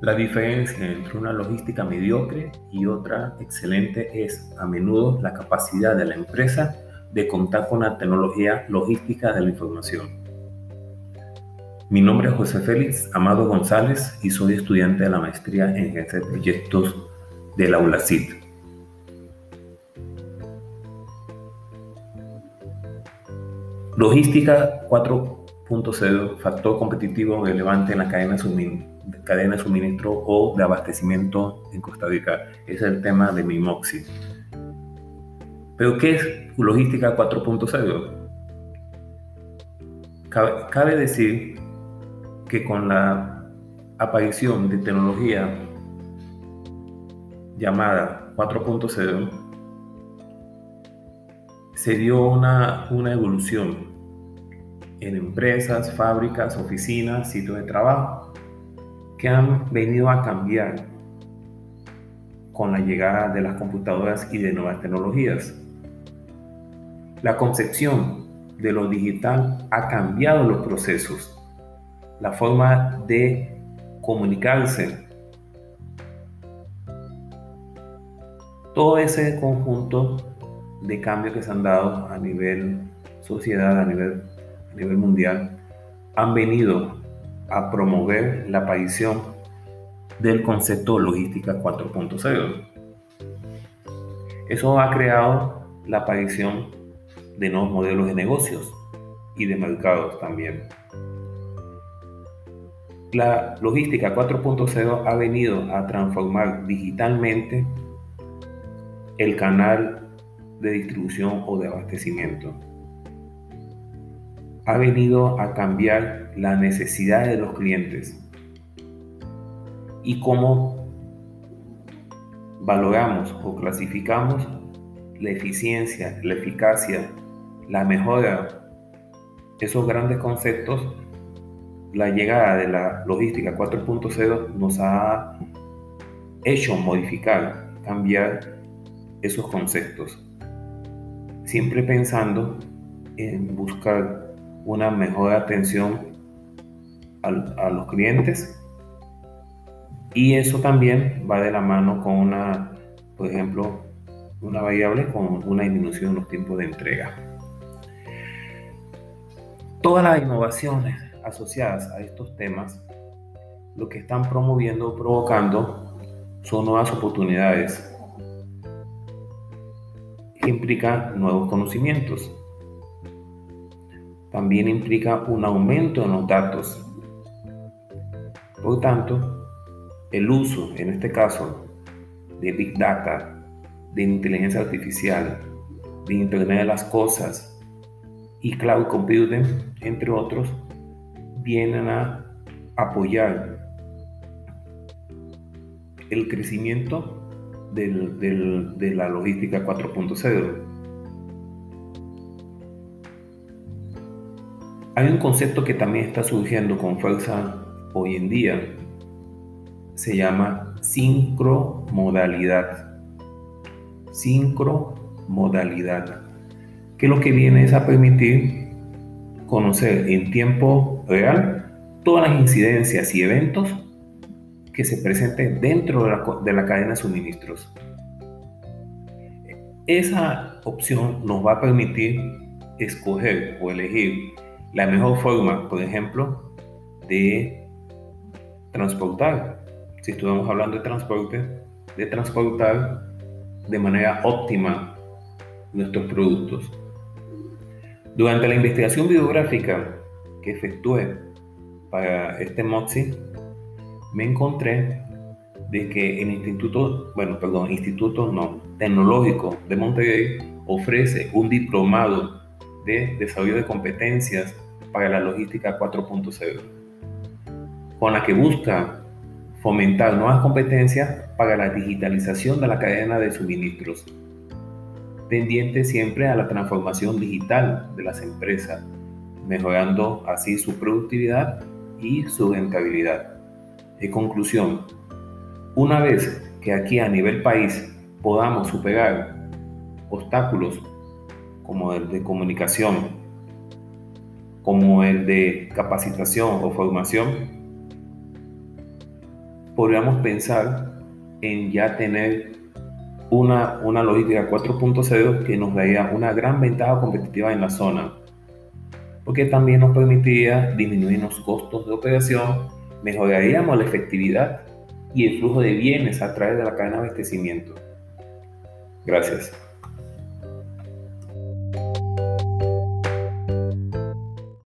La diferencia entre una logística mediocre y otra excelente es a menudo la capacidad de la empresa de contar con la tecnología logística de la información. Mi nombre es José Félix Amado González y soy estudiante de la maestría en Gerencia de Proyectos de la ULACIT. Logística 4.0, factor competitivo relevante en la cadena de suministro cadena de suministro o de abastecimiento en Costa Rica. Es el tema de mi MOXI. Pero ¿qué es logística 4.0? Cabe, cabe decir que con la aparición de tecnología llamada 4.0, se dio una, una evolución en empresas, fábricas, oficinas, sitios de trabajo, que han venido a cambiar con la llegada de las computadoras y de nuevas tecnologías. La concepción de lo digital ha cambiado los procesos, la forma de comunicarse. Todo ese conjunto de cambios que se han dado a nivel sociedad, a nivel, a nivel mundial, han venido a promover la aparición del concepto logística 4.0. Eso ha creado la aparición de nuevos modelos de negocios y de mercados también. La logística 4.0 ha venido a transformar digitalmente el canal de distribución o de abastecimiento ha venido a cambiar la necesidad de los clientes. Y cómo valoramos o clasificamos la eficiencia, la eficacia, la mejora, esos grandes conceptos, la llegada de la logística 4.0 nos ha hecho modificar, cambiar esos conceptos, siempre pensando en buscar una mejor atención a, los clientes y eso también va de la mano con una, por ejemplo, una variable con una disminución en los tiempos de entrega. Todas las innovaciones asociadas a estos temas lo que están promoviendo o provocando son nuevas oportunidades que implican nuevos conocimientos también implica un aumento en los datos. Por tanto, el uso, en este caso, de Big Data, de inteligencia artificial, de Internet de las Cosas y Cloud Computing, entre otros, vienen a apoyar el crecimiento de la logística 4.0 Hay un concepto que también está surgiendo con fuerza hoy en día. Se llama sincromodalidad. Sincromodalidad. Que lo que viene es a permitir conocer en tiempo real todas las incidencias y eventos que se presenten dentro de la, de la cadena de suministros. Esa opción nos va a permitir escoger o elegir la mejor forma, por ejemplo, de transportar, si estuvimos hablando de transporte, de transportar de manera óptima nuestros productos. Durante la investigación bibliográfica que efectué para este MOXI, me encontré de que el Instituto, bueno, perdón, Instituto no, Tecnológico de Monterrey ofrece un diplomado de desarrollo de competencias para la logística 4.0, con la que busca fomentar nuevas competencias para la digitalización de la cadena de suministros, tendiente siempre a la transformación digital de las empresas, mejorando así su productividad y su rentabilidad. En conclusión, una vez que aquí a nivel país podamos superar obstáculos como el de comunicación, como el de capacitación o formación, podríamos pensar en ya tener una, una logística 4.0 que nos daría una gran ventaja competitiva en la zona, porque también nos permitiría disminuir los costos de operación, mejoraríamos la efectividad y el flujo de bienes a través de la cadena de abastecimiento. Gracias.